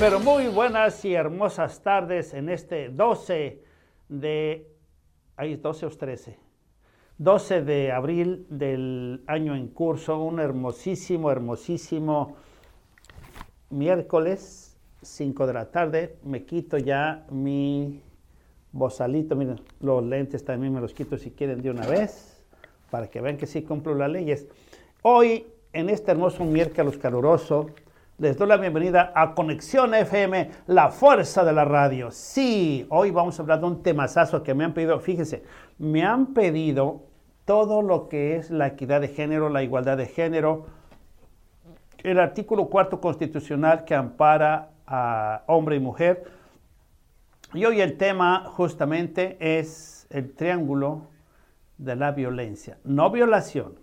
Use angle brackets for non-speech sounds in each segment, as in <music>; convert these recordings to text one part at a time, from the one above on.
Pero muy buenas y hermosas tardes en este 12 de... Ahí 12 o 13. 12 de abril del año en curso, un hermosísimo, hermosísimo miércoles, 5 de la tarde. Me quito ya mi bozalito, miren, los lentes también me los quito si quieren de una vez, para que vean que sí cumplo las leyes. Hoy, en este hermoso miércoles caluroso, les doy la bienvenida a Conexión FM, la fuerza de la radio. Sí, hoy vamos a hablar de un temazazo que me han pedido, fíjense, me han pedido todo lo que es la equidad de género, la igualdad de género, el artículo cuarto constitucional que ampara a hombre y mujer. Y hoy el tema justamente es el triángulo de la violencia. No violación,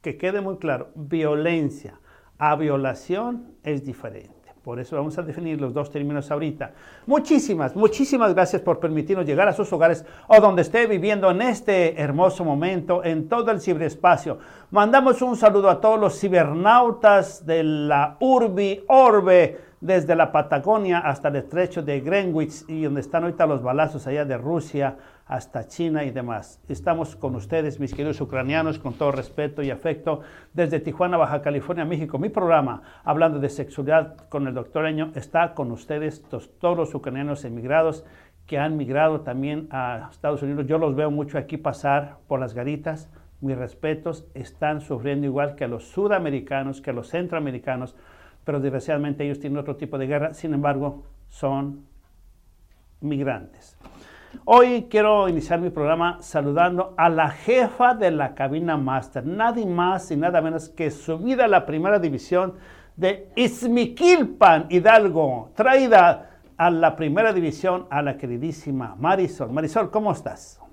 que quede muy claro, violencia a violación es diferente. Por eso vamos a definir los dos términos ahorita. Muchísimas, muchísimas gracias por permitirnos llegar a sus hogares o donde esté viviendo en este hermoso momento, en todo el ciberespacio. Mandamos un saludo a todos los cibernautas de la Urbi Orbe, desde la Patagonia hasta el estrecho de Greenwich y donde están ahorita los balazos allá de Rusia hasta China y demás. Estamos con ustedes, mis queridos ucranianos, con todo respeto y afecto, desde Tijuana, Baja California, México. Mi programa, hablando de sexualidad con el doctor está con ustedes, todos los ucranianos emigrados que han migrado también a Estados Unidos. Yo los veo mucho aquí pasar por las garitas. Mis respetos, están sufriendo igual que los sudamericanos, que los centroamericanos, pero desgraciadamente ellos tienen otro tipo de guerra, sin embargo, son migrantes. Hoy quiero iniciar mi programa saludando a la jefa de la cabina máster, nadie más y nada menos que subida a la primera división de Izmiquilpan, Hidalgo, traída a la primera división a la queridísima Marisol. Marisol, ¿cómo estás?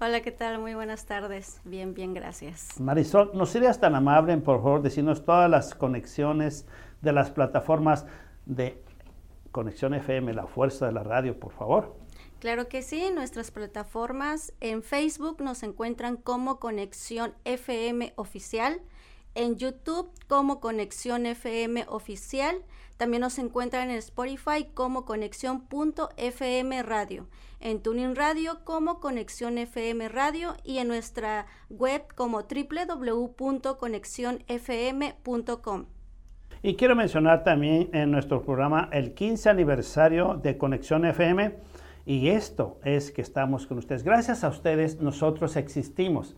Hola, ¿qué tal? Muy buenas tardes. Bien, bien, gracias. Marisol, ¿nos serías tan amable, por favor, decirnos todas las conexiones de las plataformas de Conexión FM, la fuerza de la radio, por favor? Claro que sí, nuestras plataformas en Facebook nos encuentran como Conexión FM Oficial, en YouTube como Conexión FM Oficial, también nos encuentran en Spotify como Conexión.fm Radio, en Tuning Radio como Conexión FM Radio y en nuestra web como www.conexionfm.com. Y quiero mencionar también en nuestro programa el 15 aniversario de Conexión FM y esto es que estamos con ustedes. Gracias a ustedes nosotros existimos.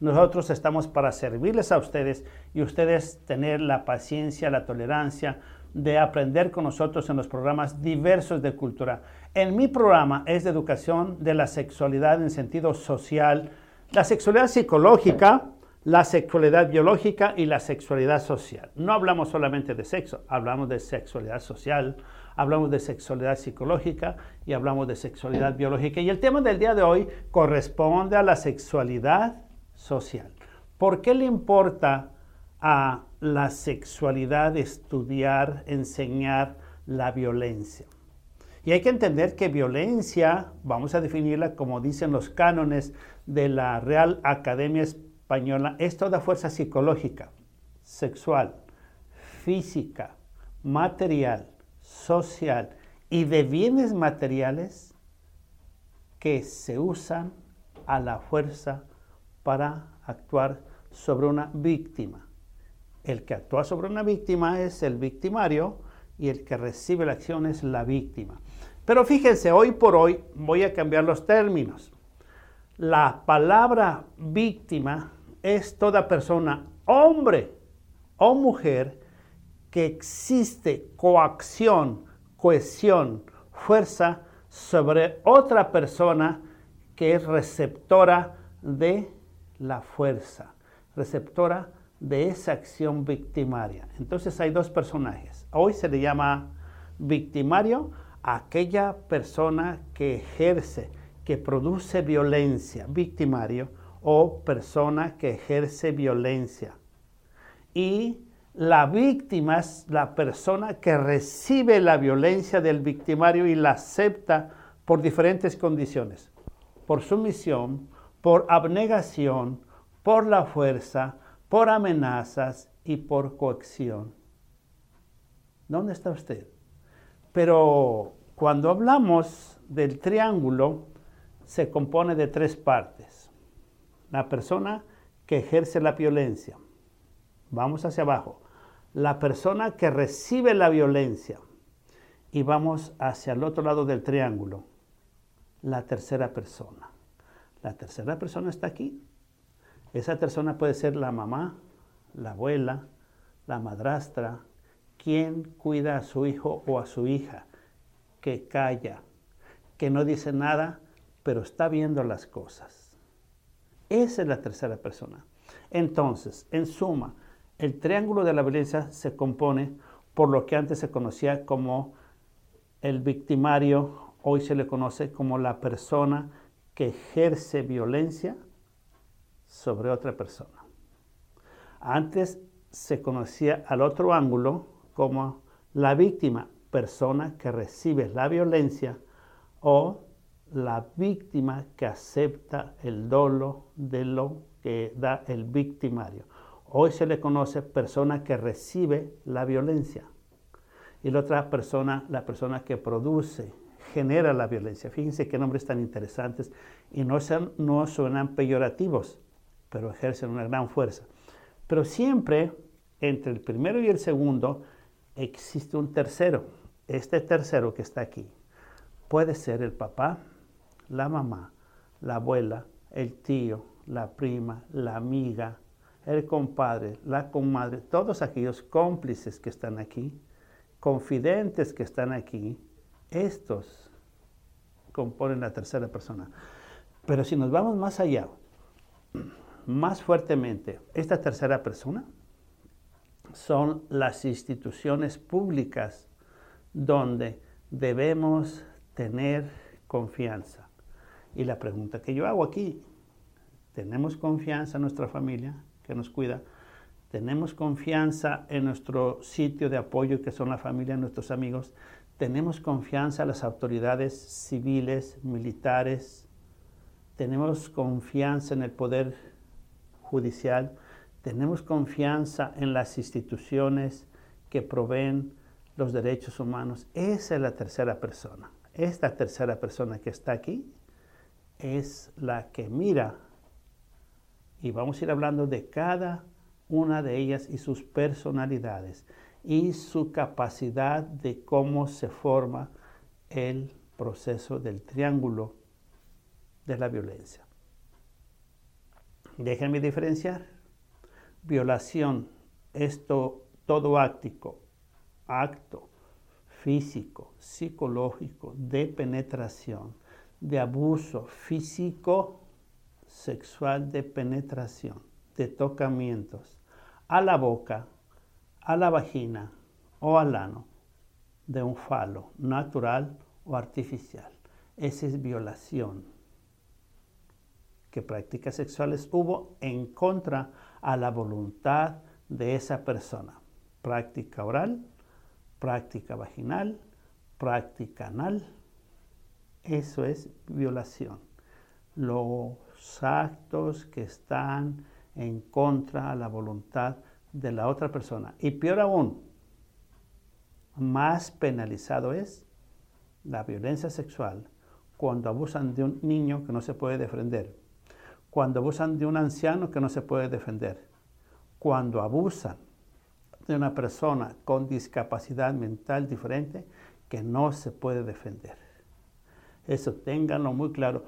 Nosotros estamos para servirles a ustedes y ustedes tener la paciencia, la tolerancia de aprender con nosotros en los programas diversos de cultura. En mi programa es de educación de la sexualidad en sentido social, la sexualidad psicológica, la sexualidad biológica y la sexualidad social. No hablamos solamente de sexo, hablamos de sexualidad social, hablamos de sexualidad psicológica y hablamos de sexualidad biológica. Y el tema del día de hoy corresponde a la sexualidad social. ¿Por qué le importa a la sexualidad estudiar, enseñar la violencia? Y hay que entender que violencia, vamos a definirla como dicen los cánones de la Real Academia Española, es toda fuerza psicológica, sexual, física, material, social y de bienes materiales que se usan a la fuerza para actuar sobre una víctima. El que actúa sobre una víctima es el victimario y el que recibe la acción es la víctima. Pero fíjense, hoy por hoy voy a cambiar los términos. La palabra víctima es toda persona, hombre o mujer, que existe coacción, cohesión, fuerza sobre otra persona que es receptora de la fuerza, receptora de esa acción victimaria. Entonces hay dos personajes. Hoy se le llama victimario aquella persona que ejerce, que produce violencia, victimario, o persona que ejerce violencia. Y la víctima es la persona que recibe la violencia del victimario y la acepta por diferentes condiciones, por sumisión, por abnegación, por la fuerza, por amenazas y por coacción. ¿Dónde está usted? Pero cuando hablamos del triángulo, se compone de tres partes. La persona que ejerce la violencia. Vamos hacia abajo. La persona que recibe la violencia. Y vamos hacia el otro lado del triángulo. La tercera persona. La tercera persona está aquí. Esa persona puede ser la mamá, la abuela, la madrastra, quien cuida a su hijo o a su hija, que calla, que no dice nada, pero está viendo las cosas. Esa es la tercera persona. Entonces, en suma, el triángulo de la violencia se compone por lo que antes se conocía como el victimario, hoy se le conoce como la persona que ejerce violencia sobre otra persona. Antes se conocía al otro ángulo como la víctima, persona que recibe la violencia o la víctima que acepta el dolo de lo que da el victimario. Hoy se le conoce persona que recibe la violencia. Y la otra persona, la persona que produce, genera la violencia. Fíjense qué nombres tan interesantes y no, no suenan peyorativos, pero ejercen una gran fuerza. Pero siempre entre el primero y el segundo existe un tercero. Este tercero que está aquí puede ser el papá, la mamá, la abuela, el tío, la prima, la amiga, el compadre, la comadre, todos aquellos cómplices que están aquí, confidentes que están aquí, estos componen la tercera persona. Pero si nos vamos más allá, más fuertemente, esta tercera persona son las instituciones públicas donde debemos tener confianza. Y la pregunta que yo hago aquí, ¿tenemos confianza en nuestra familia que nos cuida? ¿Tenemos confianza en nuestro sitio de apoyo que son la familia, nuestros amigos? ¿Tenemos confianza en las autoridades civiles, militares? ¿Tenemos confianza en el poder judicial? tenemos confianza en las instituciones que proveen los derechos humanos. Esa es la tercera persona. Esta tercera persona que está aquí es la que mira y vamos a ir hablando de cada una de ellas y sus personalidades y su capacidad de cómo se forma el proceso del triángulo de la violencia. Déjenme diferenciar violación, esto todo áctico, acto físico, psicológico, de penetración, de abuso físico, sexual de penetración, de tocamientos, a la boca, a la vagina o al ano de un falo natural o artificial. Esa es violación. ¿Qué prácticas sexuales hubo en contra a la voluntad de esa persona. Práctica oral, práctica vaginal, práctica anal. Eso es violación. Los actos que están en contra a la voluntad de la otra persona. Y peor aún, más penalizado es la violencia sexual cuando abusan de un niño que no se puede defender cuando abusan de un anciano que no se puede defender, cuando abusan de una persona con discapacidad mental diferente que no se puede defender. Eso ténganlo muy claro.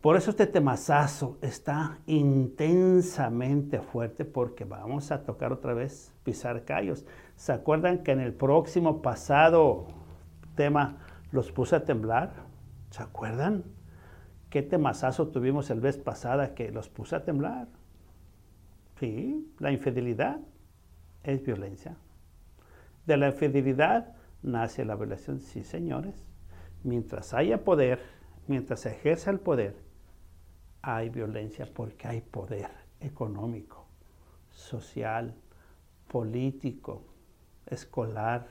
Por eso este temazazo está intensamente fuerte porque vamos a tocar otra vez pisar callos. ¿Se acuerdan que en el próximo pasado tema los puse a temblar? ¿Se acuerdan? Qué temazazo tuvimos el vez pasada que los puse a temblar. Sí, la infidelidad es violencia. De la infidelidad nace la violación, sí, señores. Mientras haya poder, mientras se ejerza el poder, hay violencia porque hay poder económico, social, político, escolar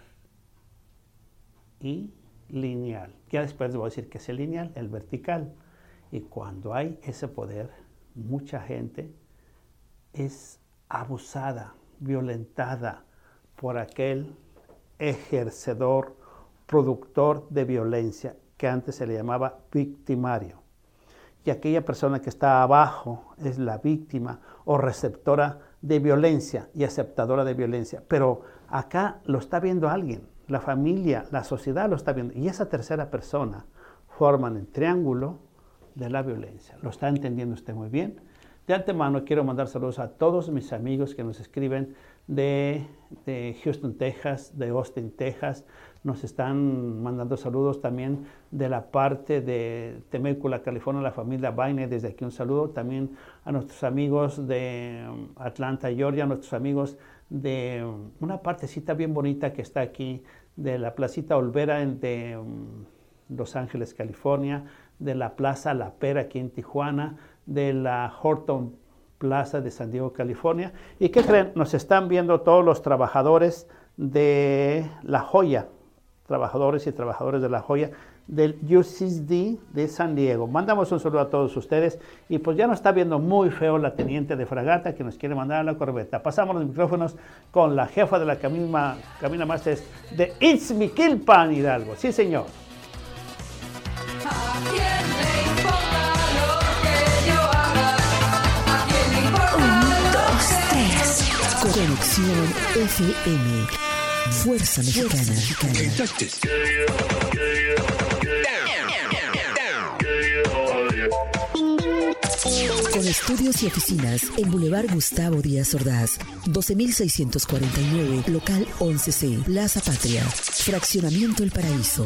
y lineal. Ya después voy a decir que es el lineal, el vertical. Y cuando hay ese poder, mucha gente es abusada, violentada por aquel ejercedor productor de violencia, que antes se le llamaba victimario. Y aquella persona que está abajo es la víctima o receptora de violencia y aceptadora de violencia. Pero acá lo está viendo alguien, la familia, la sociedad lo está viendo. Y esa tercera persona forman el triángulo de la violencia. ¿Lo está entendiendo usted muy bien? De antemano quiero mandar saludos a todos mis amigos que nos escriben de, Houston, Texas, de Austin, Texas. Nos están mandando saludos también de la parte de Temécula, California, la familia Baine. Desde aquí un saludo también a nuestros amigos de um, Atlanta, Georgia, a nuestros amigos de um, una partecita bien bonita que está aquí, de la placita Olvera de um, Los Ángeles, California, de la Plaza La Pera aquí en Tijuana, de la Horton Plaza de San Diego, California. ¿Y qué creen? Nos están viendo todos los trabajadores de La Joya, trabajadores y trabajadores de La Joya del UCSD de San Diego. Mandamos un saludo a todos ustedes y pues ya nos está viendo muy feo la teniente de fragata que nos quiere mandar a la corbeta. Pasamos los micrófonos con la jefa de la Camina, Camina Masters de Itzmiquilpan Hidalgo. Sí, señor. Conexión FM. Fuerza Mexicana. Con estudios y oficinas en Boulevard Gustavo Díaz Ordaz, 12649, local 11C, Plaza Patria, Fraccionamiento El Paraíso.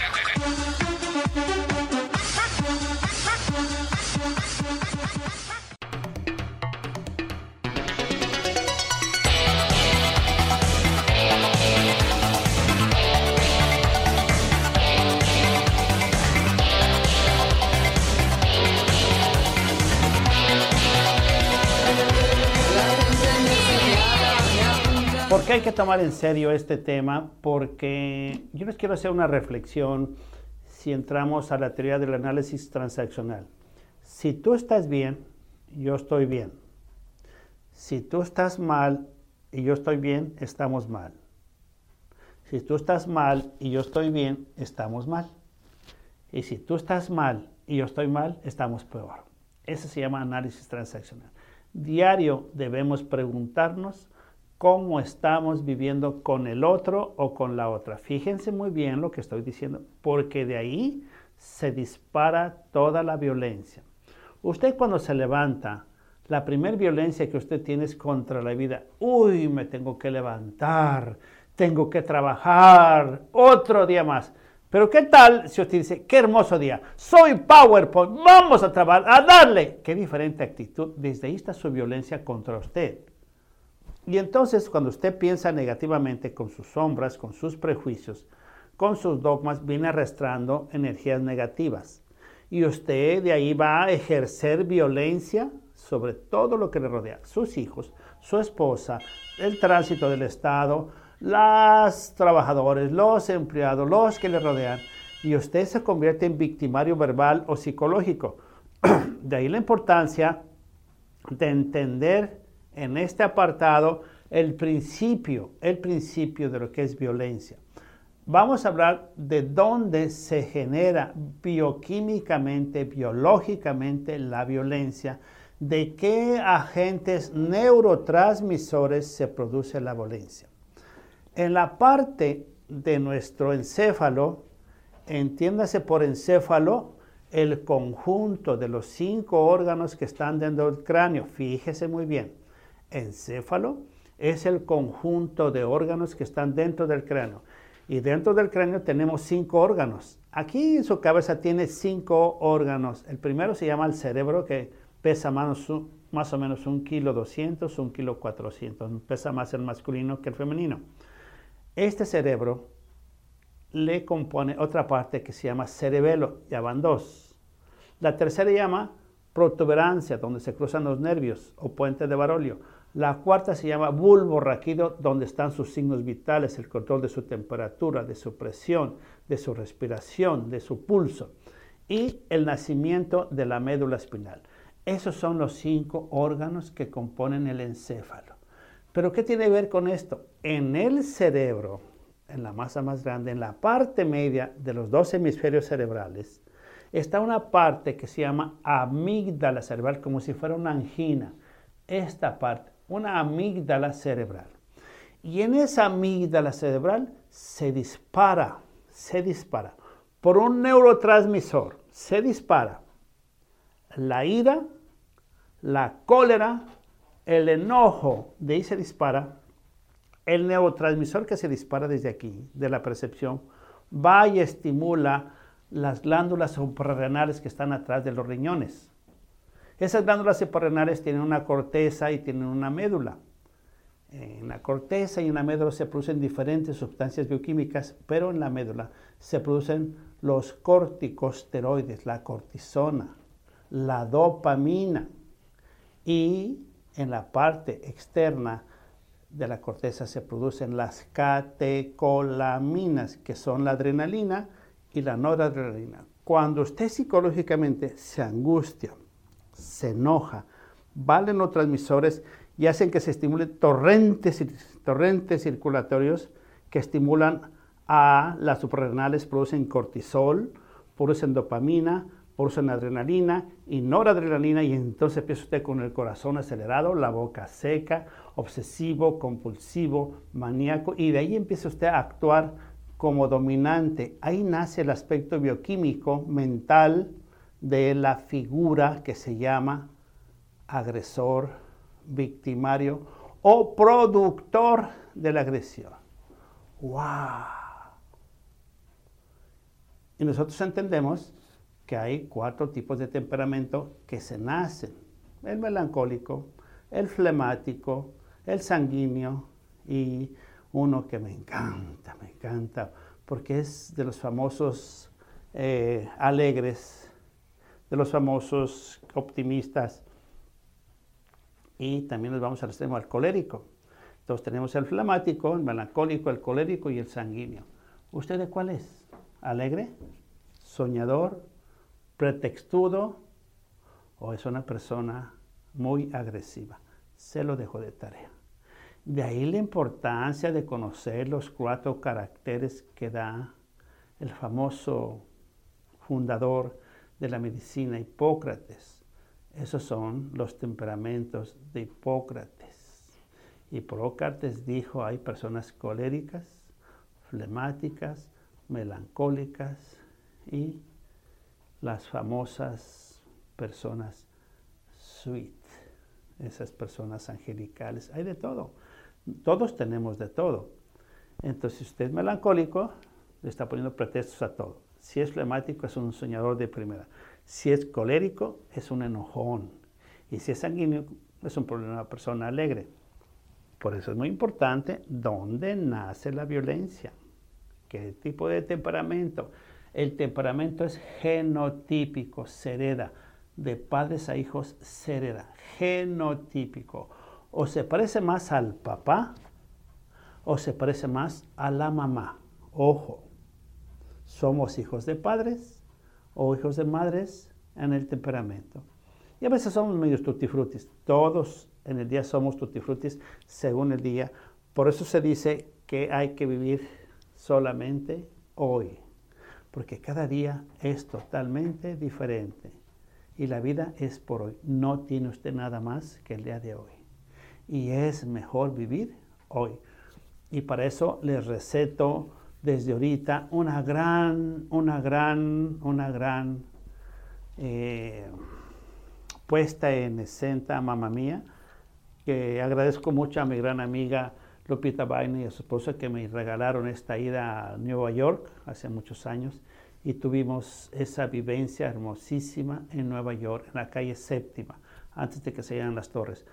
Hay que tomar en serio este tema? Porque yo les quiero hacer una reflexión si entramos a la teoría del análisis transaccional. Si tú estás bien, yo estoy bien. Si tú estás mal y yo estoy bien, estamos mal. Si tú estás mal y yo estoy bien, estamos mal. Y si tú estás mal y yo estoy mal, estamos peor. Eso se llama análisis transaccional. Diario debemos preguntarnos cómo estamos viviendo con el otro o con la otra. Fíjense muy bien lo que estoy diciendo, porque de ahí se dispara toda la violencia. Usted cuando se levanta, la primera violencia que usted tiene es contra la vida. Uy, me tengo que levantar, tengo que trabajar, otro día más. Pero ¿qué tal si usted dice, qué hermoso día, soy PowerPoint, vamos a trabajar, a darle? Qué diferente actitud. Desde ahí está su violencia contra usted. Y entonces cuando usted piensa negativamente con sus sombras, con sus prejuicios, con sus dogmas, viene arrastrando energías negativas. Y usted de ahí va a ejercer violencia sobre todo lo que le rodea, sus hijos, su esposa, el tránsito del Estado, los trabajadores, los empleados, los que le rodean. Y usted se convierte en victimario verbal o psicológico. <clears throat> De ahí la importancia de entender en este apartado el principio, el principio de lo que es violencia. Vamos a hablar de dónde se genera bioquímicamente, biológicamente la violencia, de qué agentes neurotransmisores se produce la violencia. En la parte de nuestro encéfalo, entiéndase por encéfalo el conjunto de los cinco órganos que están dentro del cráneo. Fíjese muy bien encéfalo es el conjunto de órganos que están dentro del cráneo. Y dentro del cráneo tenemos cinco órganos. Aquí en su cabeza tiene cinco órganos. El primero se llama el cerebro, que pesa más, o menos un kilo 200, un kilo 400. Pesa más el masculino que el femenino. Este cerebro le compone otra parte que se llama cerebelo, ya van dos. La tercera llama protuberancia, donde se cruzan los nervios, o puente de Barolio. La cuarta se llama bulbo raquídeo, donde están sus signos vitales, el control de su temperatura, de su presión, de su respiración, de su pulso. Y el nacimiento de la médula espinal. Esos son los cinco órganos que componen el encéfalo. Pero ¿qué tiene que ver con esto? En el cerebro, en la masa más grande, en la parte media de los dos hemisferios cerebrales, está una parte que se llama amígdala cerebral, como si fuera una angina. Esta parte, una amígdala cerebral. Y en esa amígdala cerebral se dispara, se dispara por un neurotransmisor, se dispara la ira, la cólera, el enojo, de ahí se dispara el neurotransmisor que se dispara desde aquí, de la percepción, va y estimula las glándulas suprarrenales que están atrás de los riñones. Esas glándulas suprarrenales tienen una corteza y tienen una médula. En la corteza y en la médula se producen diferentes sustancias bioquímicas, pero en la médula se producen los corticosteroides, la cortisona, la dopamina y en la parte externa de la corteza se producen las catecolaminas, que son la adrenalina y la noradrenalina. Cuando usted psicológicamente se angustia, se enoja, valen los transmisores y hacen que se estimulen torrentes, torrentes circulatorios que estimulan a las suprarrenales, producen cortisol, producen dopamina, producen adrenalina y noradrenalina y entonces empieza usted con el corazón acelerado, la boca seca, obsesivo, compulsivo, maníaco y de ahí empieza usted a actuar como dominante. Ahí nace el aspecto bioquímico mental de la figura que se llama agresor, victimario o productor de la agresión. ¡Wow! Y nosotros entendemos que hay cuatro tipos de temperamento que se nacen. El melancólico, el flemático, el sanguíneo y uno que me encanta, me encanta, porque es de los famosos eh, alegres, de los famosos optimistas. Y también nos vamos al extremo al colérico. Entonces tenemos el flemático, el melancólico, el colérico y el sanguíneo. ¿Usted de cuál es? ¿Alegre? ¿Soñador? ¿Pretextudo? ¿O es una persona muy agresiva? Se lo dejo de tarea. De ahí la importancia de conocer los cuatro caracteres que da el famoso fundador de la medicina, Hipócrates. Esos son los temperamentos de Hipócrates. Hipócrates dijo, hay personas coléricas, flemáticas, melancólicas y las famosas personas sweet, esas personas angelicales. Hay de todo. Todos tenemos de todo. Entonces, si usted es melancólico, le está poniendo pretextos a todo. Si es flemático, es un soñador de primera. Si es colérico, es un enojón. Y si es sanguíneo, es un problema, una persona alegre. Por eso es muy importante dónde nace la violencia. ¿Qué tipo de temperamento? El temperamento es genotípico, se hereda. De padres a hijos se hereda. Genotípico o se parece más al papá o se parece más a la mamá. Ojo, somos hijos de padres o hijos de madres en el temperamento. Y a veces somos medios tutifrutis. Todos en el día somos tutifrutis según el día. Por eso se dice que hay que vivir solamente hoy. Porque cada día es totalmente diferente. Y la vida es por hoy. No tiene usted nada más que el día de hoy y es mejor vivir hoy. Y para eso les receto desde ahorita una gran, una gran, una gran eh, puesta en escena, mamá mía, que agradezco mucho a mi gran amiga Lupita Baina y a su esposa que me regalaron esta ida a Nueva York hace muchos años y tuvimos esa vivencia hermosísima en Nueva York, en la calle séptima, antes de que se llenan las torres.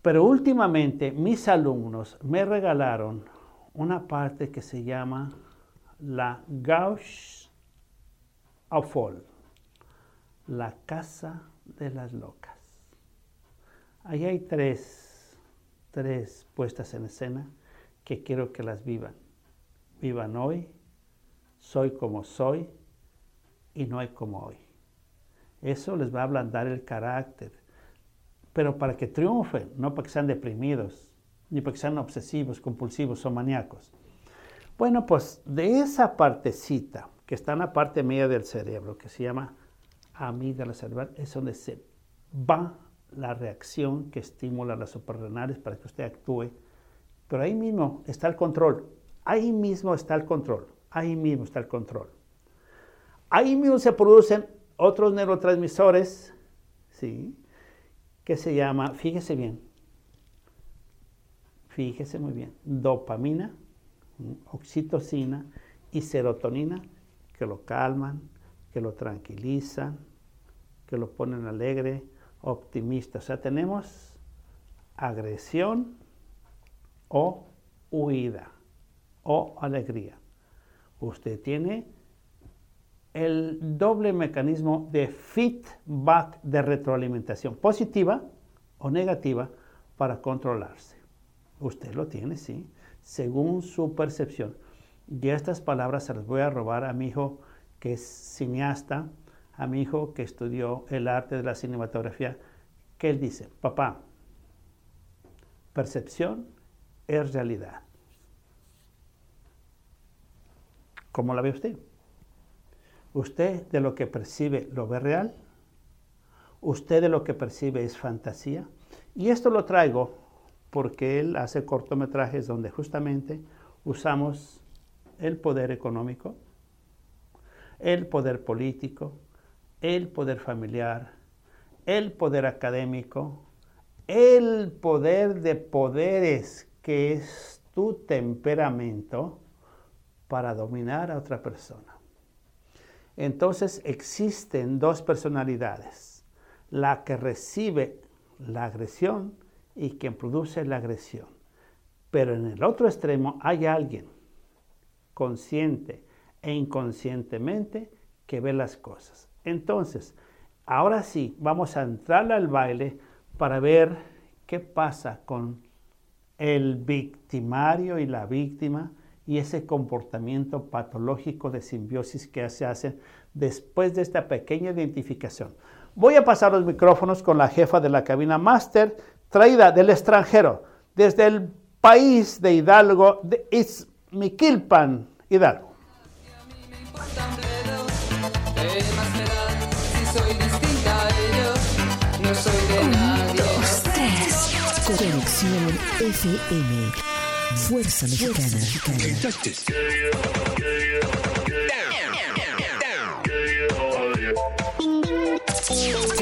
Pero últimamente mis alumnos me regalaron una parte que se llama la Gauche All, la casa de las locas. Ahí hay tres, tres puestas en escena que quiero que las vivan. Vivan hoy, soy como soy y no hay como hoy. Eso les va a ablandar el carácter pero para que triunfen, no para que sean deprimidos. Ni porque sean obsesivos, compulsivos o maníacos. Bueno, pues de esa partecita que está en la parte media del cerebro, que se llama amígdala cerebral, es donde se va la reacción que estimula las suprarrenales para que usted actúe. Pero ahí mismo está el control. Ahí mismo está el control. Ahí mismo está el control. Ahí mismo se producen otros neurotransmisores, ¿sí? Que se llama, fíjese bien, fíjese muy bien, dopamina, oxitocina y serotonina que lo calman, que lo tranquilizan, que lo ponen alegre, optimista. O sea, tenemos agresión o huida o alegría. Usted tiene el doble mecanismo de feedback de retroalimentación positiva o negativa para controlarse. Usted lo tiene, sí, según su percepción. Y estas palabras se las voy a robar a mi hijo que es cineasta, a mi hijo que estudió el arte de la cinematografía, que él dice, papá, percepción es realidad. ¿Cómo la ve usted? ¿Usted de lo que percibe lo ve real? ¿Usted de lo que percibe es fantasía? Y esto lo traigo porque él hace cortometrajes donde justamente usamos el poder económico, el poder político, el poder familiar, el poder académico, el poder de poderes que es tu temperamento para dominar a otra persona. Entonces existen dos personalidades, la que recibe la agresión y quien produce la agresión. Pero en el otro extremo hay alguien consciente e inconscientemente que ve las cosas. Entonces, ahora sí, vamos a entrar al baile para ver qué pasa con el victimario y la víctima y ese comportamiento patológico de simbiosis que se hace después de esta pequeña identificación. Voy a pasar los micrófonos con la jefa de la cabina máster, traída del extranjero, desde el país de Hidalgo, de Izmiquilpan, Hidalgo. Conexión FM. Fuerza Mexicana.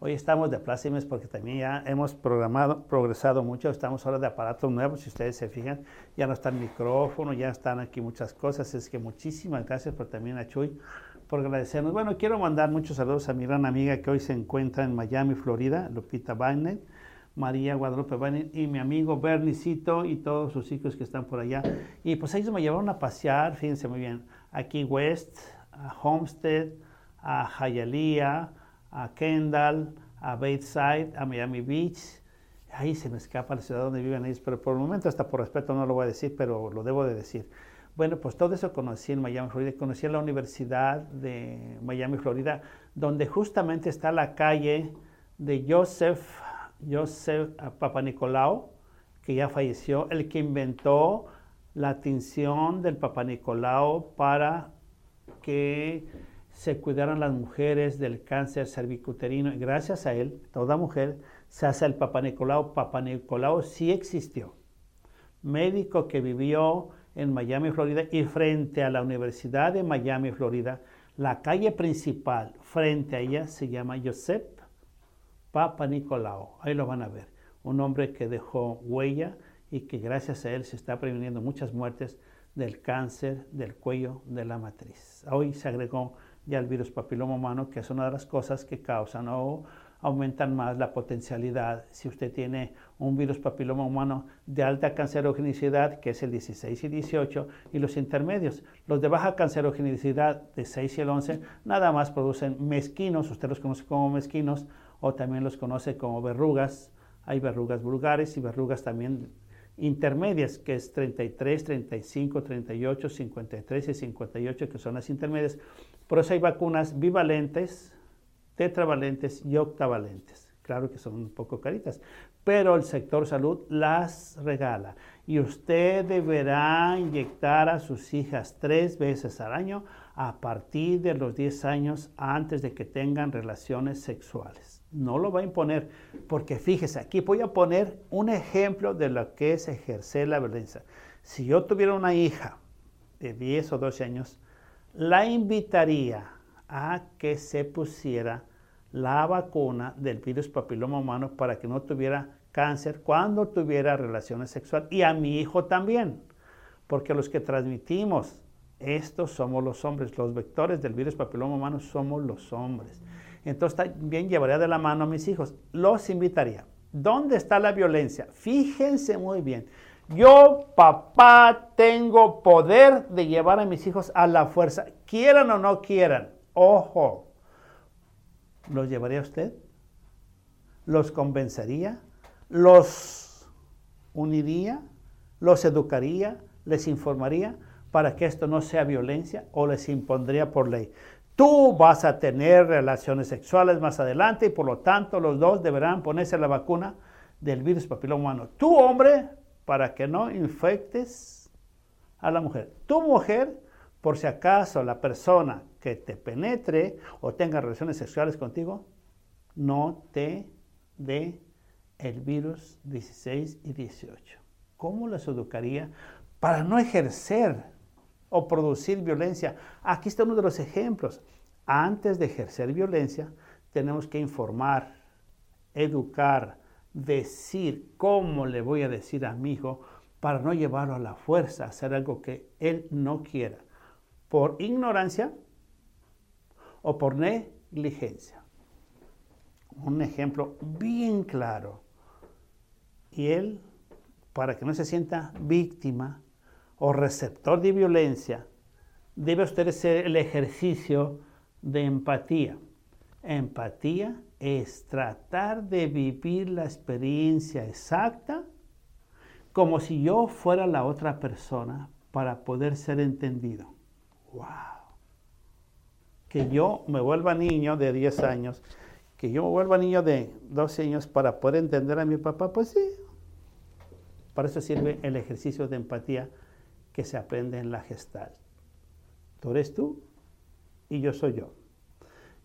hoy estamos de plácimes porque también ya hemos programado, progresado mucho. Estamos ahora de aparatos nuevos, si ustedes se fijan. Ya no está el micrófono, ya están aquí muchas cosas. Es que muchísimas gracias por también a Chuy por agradecernos. Bueno, quiero mandar muchos saludos a mi gran amiga que hoy se encuentra en Miami, Florida, Lupita Bainet, María Guadalupe Bainet y mi amigo Bernicito y todos sus hijos que están por allá. Y pues ellos me llevaron a pasear, fíjense muy bien, aquí West, a Homestead, a Hialeah, a Kendall, a Bayside, a Miami Beach. Ahí se me escapa la ciudad donde viven ellos, pero por el momento, hasta por respeto, no lo voy a decir, pero lo debo de decir. Bueno, pues todo eso conocí en Miami, Florida. Conocí en la Universidad de Miami, Florida, donde justamente está la calle de Joseph, Joseph Papa Nicolau, que ya falleció, el que inventó la tinción del Papa Nicolau para que se cuidaron las mujeres del cáncer cervicuterino y gracias a él, toda mujer se hace el Papa Nicolau. Papa Nicolau sí existió. Médico que vivió en Miami, Florida y frente a la Universidad de Miami, Florida, la calle principal frente a ella se llama Josep Papa Nicolau. Ahí lo van a ver. Un hombre que dejó huella y que gracias a él se está previniendo muchas muertes del cáncer del cuello de la matriz. Hoy se agregó ya el virus papiloma humano, que es una de las cosas que causan o aumentan más la potencialidad. Si usted tiene un virus papiloma humano de alta cancerogenicidad, que es el 16 y 18, y los intermedios, los de baja cancerogenicidad de 6 y el 11, nada más producen mezquinos, usted los conoce como mezquinos, o también los conoce como verrugas. Hay verrugas vulgares y verrugas también intermedias, que es 33, 35, 38, 53 y 58, que son las intermedias. Por eso hay vacunas bivalentes, tetravalentes y octavalentes. Claro que son un poco caritas, pero el sector salud las regala. Y usted deberá inyectar a sus hijas tres veces al año a partir de los 10 años antes de que tengan relaciones sexuales. No lo va a imponer, porque fíjese, aquí voy a poner un ejemplo de lo que es ejercer la violencia. Si yo tuviera una hija de 10 o 12 años, la invitaría a que se pusiera la vacuna del virus papiloma humano para que no tuviera cáncer cuando tuviera relaciones sexuales y a mi hijo también, porque los que transmitimos estos somos los hombres, los vectores del virus papiloma humano somos los hombres. Entonces también llevaría de la mano a mis hijos, los invitaría. ¿Dónde está la violencia? Fíjense muy bien. Yo, papá, tengo poder de llevar a mis hijos a la fuerza, quieran o no quieran. Ojo, ¿los llevaría usted? ¿Los convencería? ¿Los uniría? ¿Los educaría? ¿Les informaría para que esto no sea violencia o les impondría por ley? Tú vas a tener relaciones sexuales más adelante y por lo tanto los dos deberán ponerse la vacuna del virus papiloma humano. Tú hombre, para que no infectes a la mujer. Tu mujer, por si acaso la persona que te penetre o tenga relaciones sexuales contigo, no te dé el virus 16 y 18. ¿Cómo les educaría para no ejercer o producir violencia? Aquí está uno de los ejemplos. Antes de ejercer violencia, tenemos que informar, educar, decir cómo le voy a decir a mi hijo para no llevarlo a la fuerza a hacer algo que él no quiera, por ignorancia o por negligencia. Un ejemplo bien claro. Y él, para que no se sienta víctima o receptor de violencia, debe usted hacer el ejercicio de empatía. Empatía es tratar de vivir la experiencia exacta como si yo fuera la otra persona para poder ser entendido. ¡Wow! Que yo me vuelva niño de 10 años, que yo me vuelva niño de 12 años para poder entender a mi papá, pues sí. Para eso sirve el ejercicio de empatía que se aprende en la gestal. Tú eres tú y yo soy yo.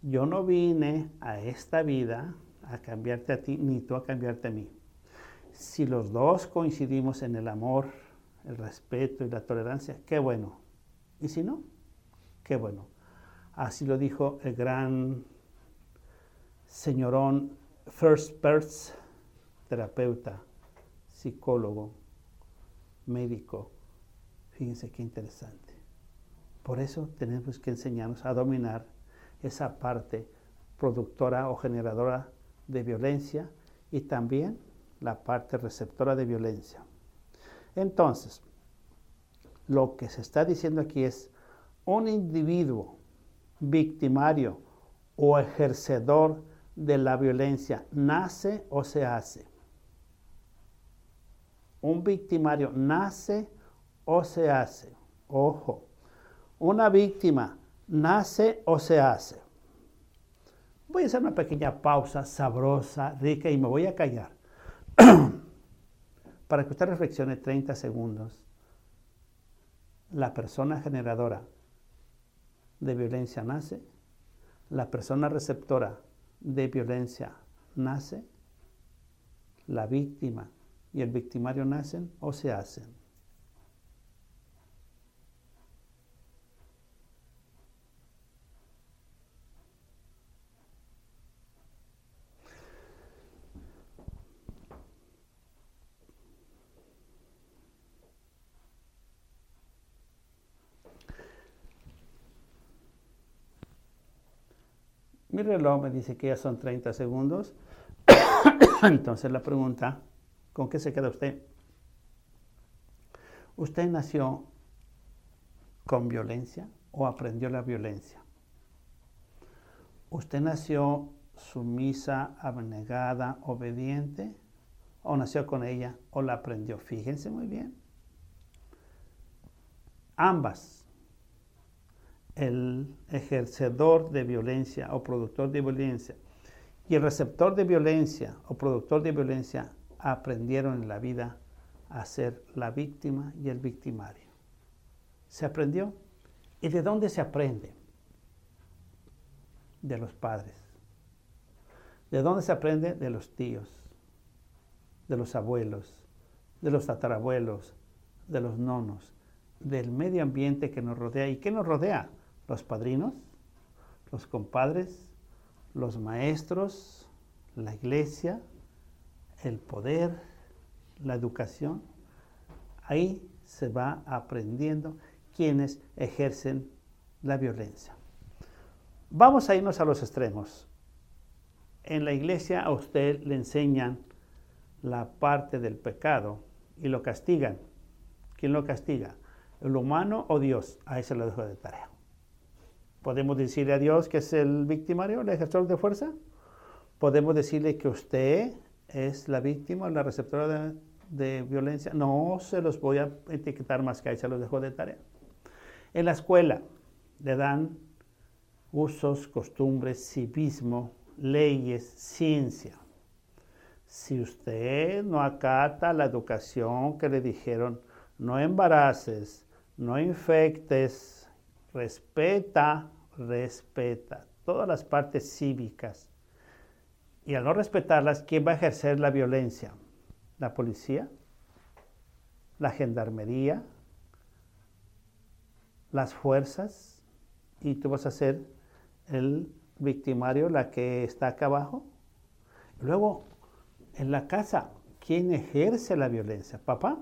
Yo no vine a esta vida a cambiarte a ti, ni tú a cambiarte a mí. Si los dos coincidimos en el amor, el respeto y la tolerancia, qué bueno. Y si no, qué bueno. Así lo dijo el gran señorón First Perth, terapeuta, psicólogo, médico. Fíjense qué interesante. Por eso tenemos que enseñarnos a dominar esa parte productora o generadora de violencia y también la parte receptora de violencia. Entonces, lo que se está diciendo aquí es un individuo victimario o ejercedor de la violencia nace o se hace. Un victimario nace o se hace. Ojo, una víctima nace o se hace. Voy a hacer una pequeña pausa sabrosa, rica y me voy a callar <clears throat> para que usted reflexione 30 segundos. La persona generadora de violencia nace, la persona receptora de violencia nace, la víctima y el victimario nacen o se hacen. Reloj me dice que ya son 30 segundos. <coughs> Entonces la pregunta, ¿con qué se queda usted? ¿Usted nació con violencia o aprendió la violencia? ¿Usted nació sumisa, abnegada, obediente? ¿O nació con ella o la aprendió? Fíjense muy bien. Ambas. El ejercedor de violencia o productor de violencia y el receptor de violencia o productor de violencia aprendieron en la vida a ser la víctima y el victimario. ¿Se aprendió? ¿Y de dónde se aprende? De los padres. ¿De dónde se aprende? De los tíos, de los abuelos, de los tatarabuelos, de los nonos, del medio ambiente que nos rodea. ¿Y qué nos rodea? Los padrinos, los compadres, los maestros, la iglesia, el poder, la educación, ahí se va aprendiendo quienes ejercen la violencia. Vamos a irnos a los extremos. En la iglesia a usted le enseñan la parte del pecado y lo castigan. ¿Quién lo castiga? ¿El humano o Dios? Ahí se lo dejo de tarea. ¿Podemos decirle a Dios que es el victimario, el ejercedor de fuerza? ¿Podemos decirle que usted es la víctima, la receptora de, de violencia, no se los voy a etiquetar más que ahí se los dejo de tarea. En la escuela le dan usos, costumbres, civismo, leyes, ciencia. Si usted no acata la educación que le dijeron, no embaraces, no infectes, respeta, respeta todas las partes cívicas. Y al no respetarlas, ¿quién va a ejercer la violencia? la policía, la gendarmería, las fuerzas, y tú vas a ser el victimario, la que está acá abajo. Luego, en la casa, ¿quién ejerce la violencia? ¿Papá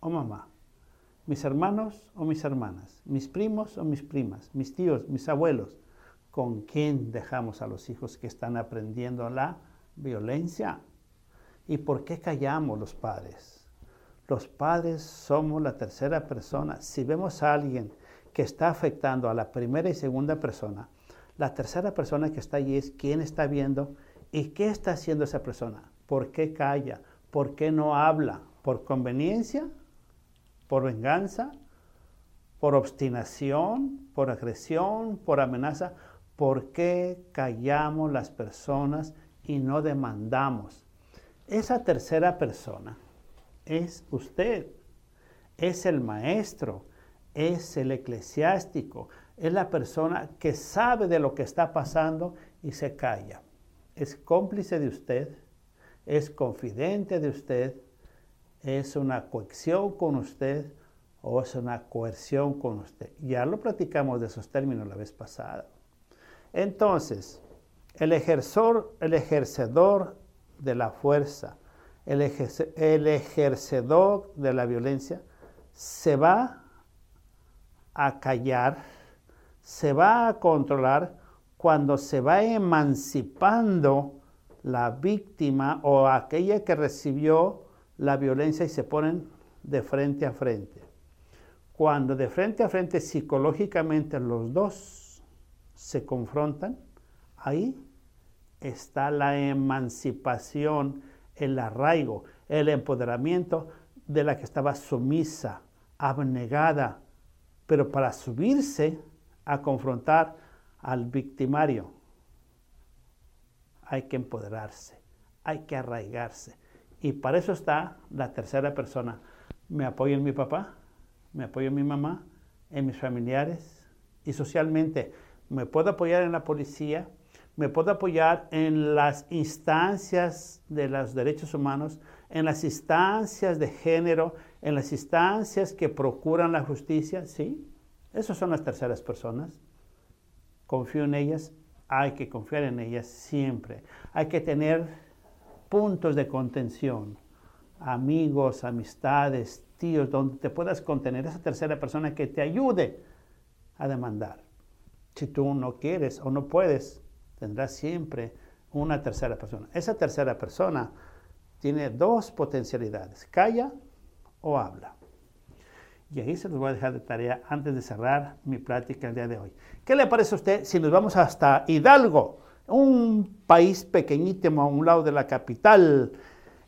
o mamá? ¿Mis hermanos o mis hermanas? ¿Mis primos o mis primas? ¿Mis tíos, mis abuelos? ¿Con quién dejamos a los hijos que están aprendiendo la violencia? ¿Y por qué callamos los padres? Los padres somos la tercera persona. Si vemos a alguien que está afectando a la primera y segunda persona, la tercera persona que está allí es quién está viendo y qué está haciendo esa persona. ¿Por qué calla? ¿Por qué no habla? ¿Por conveniencia? ¿Por venganza? ¿Por obstinación? ¿Por agresión? ¿Por amenaza? ¿Por qué callamos las personas y no demandamos? Esa tercera persona es usted, es el maestro, es el eclesiástico, es la persona que sabe de lo que está pasando y se calla. Es cómplice de usted, es confidente de usted, es una coacción con usted o es una coerción con usted. Ya lo platicamos de esos términos la vez pasada. Entonces, el, ejercor, el ejercedor de la fuerza, el, ejercedor de la violencia, se va a callar, se va a controlar cuando se va emancipando la víctima o aquella que recibió la violencia y se ponen de frente a frente. Cuando de frente a frente psicológicamente los dos se confrontan, ahí está la emancipación, el arraigo, el empoderamiento de la que estaba sumisa, abnegada, pero para subirse a confrontar al victimario hay que empoderarse, hay que arraigarse. Y para eso está la tercera persona. Me apoyo en mi papá, me apoyo en mi mamá, en mis familiares y socialmente. Me puedo apoyar en la policía, me puedo apoyar en las instancias de los derechos humanos, en las instancias de género, en las instancias que procuran la justicia, ¿sí? Esas son las terceras personas. Confío en ellas, hay que confiar en ellas siempre. Hay que tener puntos de contención, amigos, amistades, tíos, donde te puedas contener esa tercera persona que te ayude a demandar. Si tú no quieres o no puedes, tendrá siempre una tercera persona. Esa tercera persona tiene dos potencialidades, calla o habla. Y ahí se los voy a dejar de tarea antes de cerrar mi plática el día de hoy. ¿Qué le parece a usted si nos vamos hasta Hidalgo, un país pequeñísimo a un lado de la capital,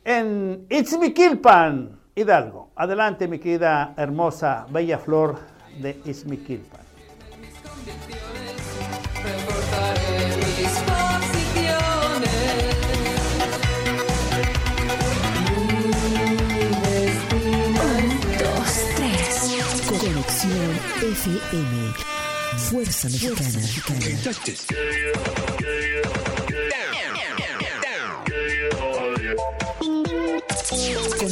en Itzmiquilpan, Hidalgo? Adelante, mi querida, hermosa, bella flor de Itzmiquilpan. FM. Fuerza Mexicana. Con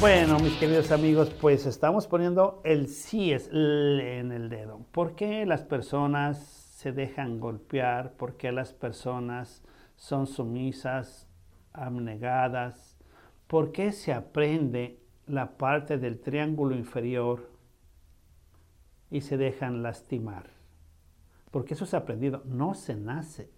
Bueno, mis queridos amigos, pues estamos poniendo el sí es en el dedo. ¿Por qué las personas se dejan golpear? ¿Por qué las personas son sumisas, abnegadas? ¿Por qué se aprende la parte del triángulo inferior y se dejan lastimar? Porque eso ha aprendido, no se nace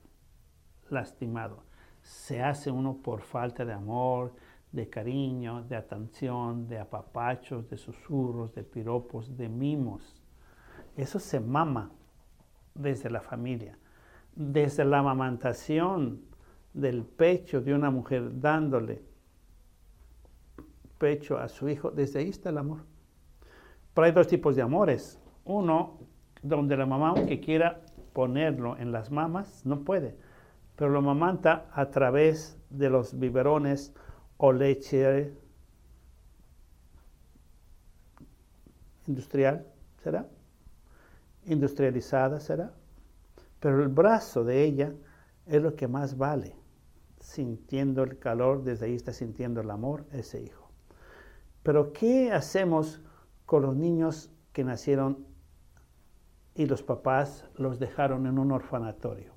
lastimado, se hace uno por falta de amor, de cariño, de atención, de apapachos, de susurros, de piropos, de mimos. Eso se mama desde la familia, desde la amamantación del pecho de una mujer dándole pecho a su hijo, desde ahí está el amor. Pero hay dos tipos de amores. Uno, donde la mamá, aunque quiera ponerlo en las mamas, no puede, pero lo amamanta a través de los biberones o leche industrial, ¿será? Industrializada, ¿será? Pero el brazo de ella es lo que más vale, sintiendo el calor, desde ahí está sintiendo el amor ese hijo. Pero ¿qué hacemos con los niños que nacieron y los papás los dejaron en un orfanatorio?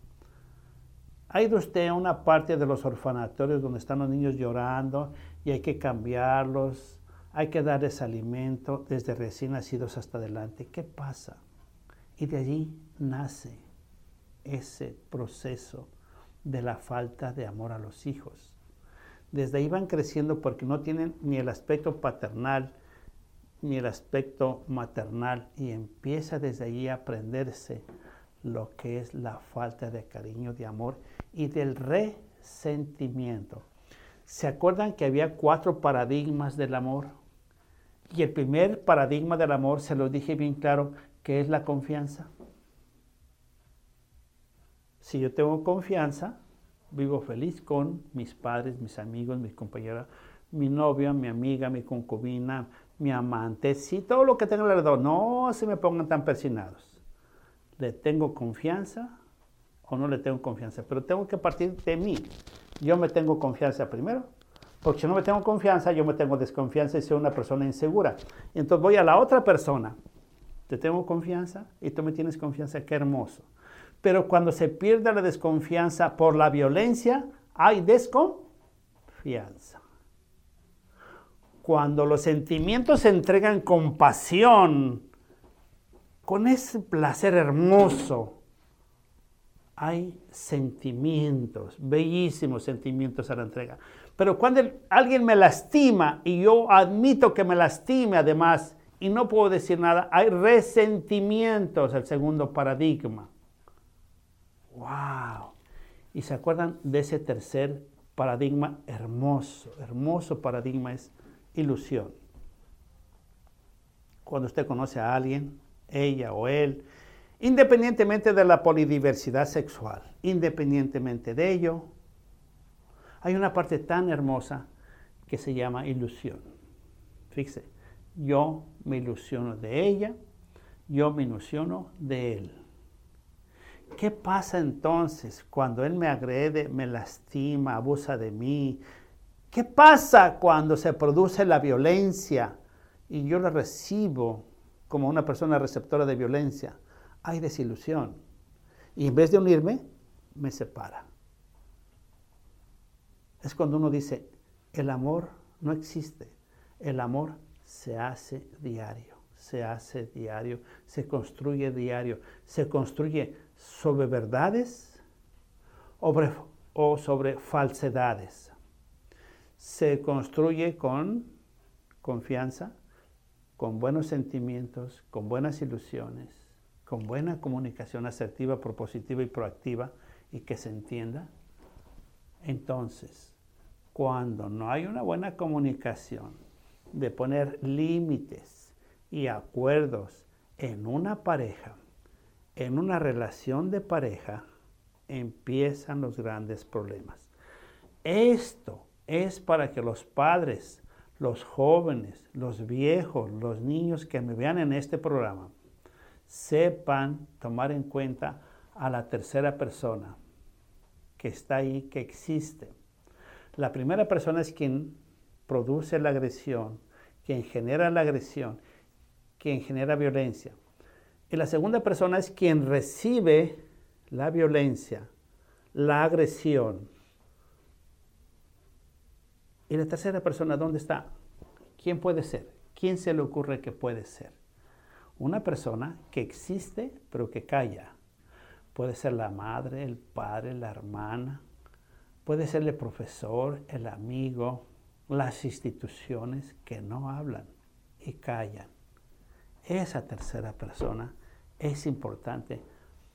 ¿Ha ido usted a una parte de los orfanatorios donde están los niños llorando y hay que cambiarlos, hay que darles alimento desde recién nacidos hasta adelante? ¿Qué pasa? Y de allí nace ese proceso de la falta de amor a los hijos. Desde ahí van creciendo porque no tienen ni el aspecto paternal ni el aspecto maternal y empieza desde allí a aprenderse lo que es la falta de cariño, de amor y del resentimiento. ¿Se acuerdan que había cuatro paradigmas del amor? Y el primer paradigma del amor, se lo dije bien claro, que es la confianza. Si yo tengo confianza, vivo feliz con mis padres, mis amigos, mis compañeros, mi novia, mi amiga, mi concubina, mi amante, sí, todo lo que tengo alrededor. No se me pongan tan persinados. Le tengo confianza o no le tengo confianza, pero tengo que partir de mí. Yo me tengo confianza primero, porque si no me tengo confianza, yo me tengo desconfianza y soy una persona insegura. Entonces voy a la otra persona, te tengo confianza y tú me tienes confianza, qué hermoso. Pero cuando se pierde la desconfianza por la violencia, hay desconfianza. Cuando los sentimientos se entregan con pasión, con ese placer hermoso, hay sentimientos, bellísimos sentimientos a la entrega. Pero cuando alguien me lastima y yo admito que me lastime además y no puedo decir nada, hay resentimientos, el segundo paradigma. ¡Wow! ¿Y se acuerdan de ese tercer paradigma hermoso? Hermoso paradigma es ilusión. Cuando usted conoce a alguien, ella o él, Independientemente de la polidiversidad sexual, independientemente de ello, hay una parte tan hermosa que se llama ilusión. Fíjese, yo me ilusiono de ella, yo me ilusiono de él. ¿Qué pasa entonces cuando él me agrede, me lastima, abusa de mí? ¿Qué pasa cuando se produce la violencia y yo la recibo como una persona receptora de violencia? Hay desilusión. Y en vez de unirme, me separa. Es cuando uno dice, el amor no existe, el amor se hace diario, se hace diario, se construye diario, se construye sobre verdades o sobre falsedades. Se construye con confianza, con buenos sentimientos, con buenas ilusiones, con buena comunicación asertiva, propositiva y proactiva y que se entienda. Entonces, cuando no hay una buena comunicación de poner límites y acuerdos en una pareja, en una relación de pareja, empiezan los grandes problemas. Esto es para que los padres, los jóvenes, los viejos, los niños que me vean en este programa, sepan tomar en cuenta a la tercera persona que está ahí, que existe. La primera persona es quien produce la agresión, quien genera la agresión, quien genera violencia. Y la segunda persona es quien recibe la violencia, la agresión. Y la tercera persona, ¿dónde está? ¿Quién puede ser? ¿Quién se le ocurre que puede ser? Una persona que existe pero que calla. Puede ser la madre, el padre, la hermana. Puede ser el profesor, el amigo, las instituciones que no hablan y callan. Esa tercera persona es importante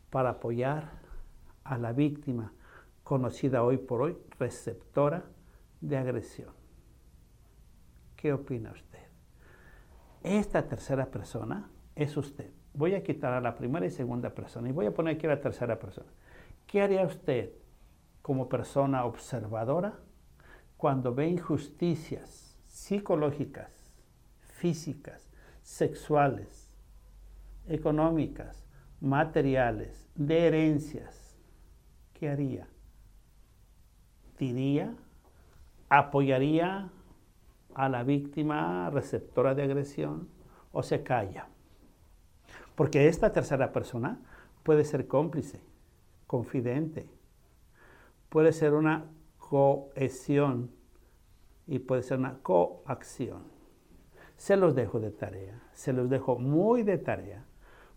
para apoyar a la víctima, conocida hoy por hoy receptora de agresión. ¿Qué opina usted? Esta tercera persona es usted. Voy a quitar a la primera y segunda persona y voy a poner aquí a la tercera persona. ¿Qué haría usted como persona observadora cuando ve injusticias psicológicas, físicas, sexuales, económicas, materiales, de herencias, ¿qué haría? ¿Diría? ¿Apoyaría a la víctima receptora de agresión o se calla? Porque esta tercera persona puede ser cómplice, confidente, puede ser una cohesión y puede ser una coacción. Se los dejo de tarea, se los dejo muy de tarea,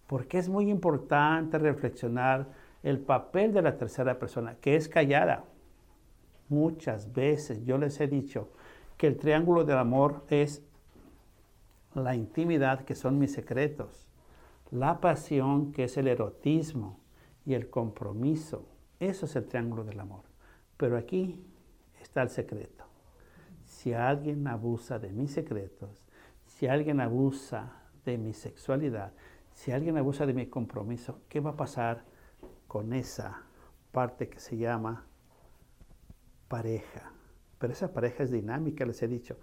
porque es muy importante reflexionar el papel de la tercera persona, que es callada. Muchas veces yo les he dicho que el triángulo del amor es la intimidad, que son mis secretos, la pasión, que es el erotismo, y el compromiso. Eso es el triángulo del amor. Pero aquí está el secreto. Si alguien abusa de mis secretos, si alguien abusa de mi sexualidad, si alguien abusa de mi compromiso, ¿qué va a pasar con esa parte que se llama pareja? Pero esa pareja es dinámica, les he dicho.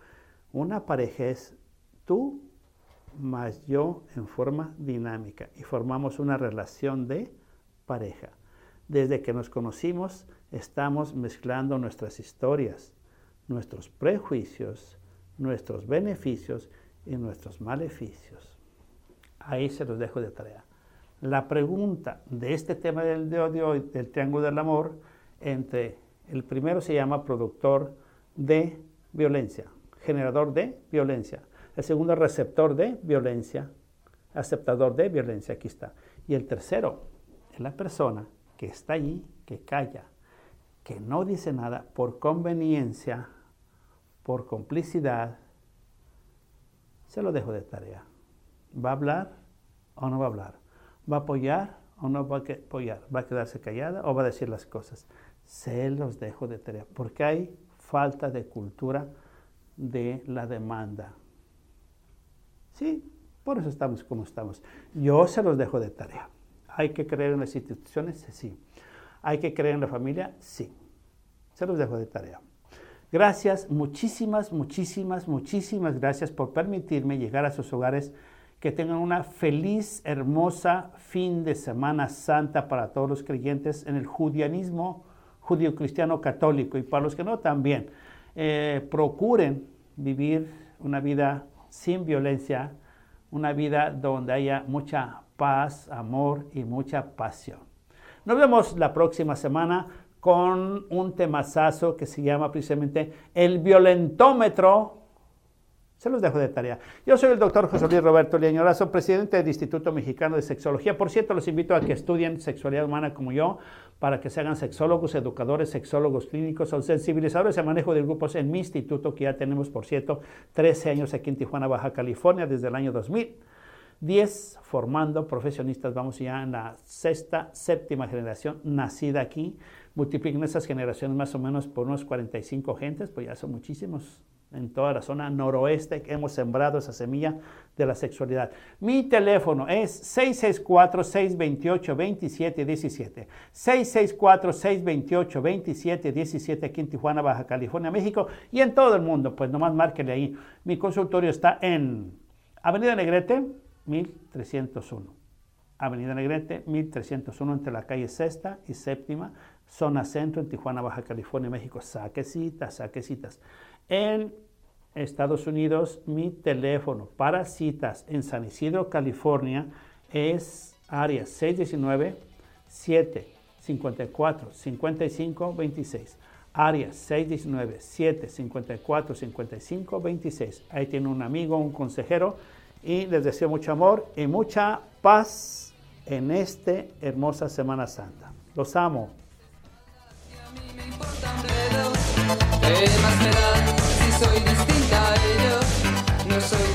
Una pareja es tú más yo en forma dinámica y formamos una relación de pareja. Desde que nos conocimos estamos mezclando nuestras historias, nuestros prejuicios, nuestros beneficios y nuestros maleficios. Ahí se los dejo de tarea. La pregunta de este tema del de hoy, del triángulo del amor, entre el primero se llama productor de violencia, generador de violencia. El segundo receptor de violencia, aceptador de violencia, aquí está. Y el tercero es la persona que está allí, que calla, que no dice nada por conveniencia, por complicidad, se lo dejo de tarea. ¿Va a hablar o no va a hablar? ¿Va a apoyar o no va a apoyar? ¿Va a quedarse callada o va a decir las cosas? Se los dejo de tarea, porque hay falta de cultura de la demanda. Sí, por eso estamos como estamos. Yo se los dejo de tarea. ¿Hay que creer en las instituciones? Sí. ¿Hay que creer en la familia? Sí. Se los dejo de tarea. Gracias, muchísimas, muchísimas, muchísimas gracias por permitirme llegar a sus hogares que tengan una feliz, hermosa fin de Semana Santa para todos los creyentes en el judianismo judío cristiano católico y para los que no también. Eh, procuren vivir una vida sin violencia, una vida donde haya mucha paz, amor y mucha pasión. Nos vemos la próxima semana con un temazazo que se llama precisamente el violentómetro se los dejo de tarea. Yo soy el doctor José Luis Roberto Liañorazo, presidente del Instituto Mexicano de Sexología. Por cierto, los invito a que estudien sexualidad humana como yo, para que se hagan sexólogos, educadores, sexólogos clínicos o sensibilizadores de manejo de grupos en mi instituto, que ya tenemos, por cierto, 13 años aquí en Tijuana, Baja California, desde el año 2010, formando profesionistas. Vamos ya en la sexta, séptima generación nacida aquí. Multipliquen esas generaciones más o menos por unos 45 gentes, pues ya son muchísimos en toda la zona noroeste hemos sembrado esa semilla de la sexualidad. Mi teléfono es 664-628-2717. 664-628-2717 aquí en Tijuana, Baja California, México y en todo el mundo. Pues nomás márquele ahí. Mi consultorio está en Avenida Negrete, 1301. Avenida Negrete, 1301 entre la calle Sexta y Séptima, zona centro en Tijuana, Baja California, México. Saque citas, saque citas. En Estados Unidos, mi teléfono para citas en San Isidro, California, es área 619 754 55 26. Área 619 754 55 26. Ahí tiene un amigo, un consejero y les deseo mucho amor y mucha paz en esta hermosa Semana Santa. Los amo soy distinta a ellos, no soy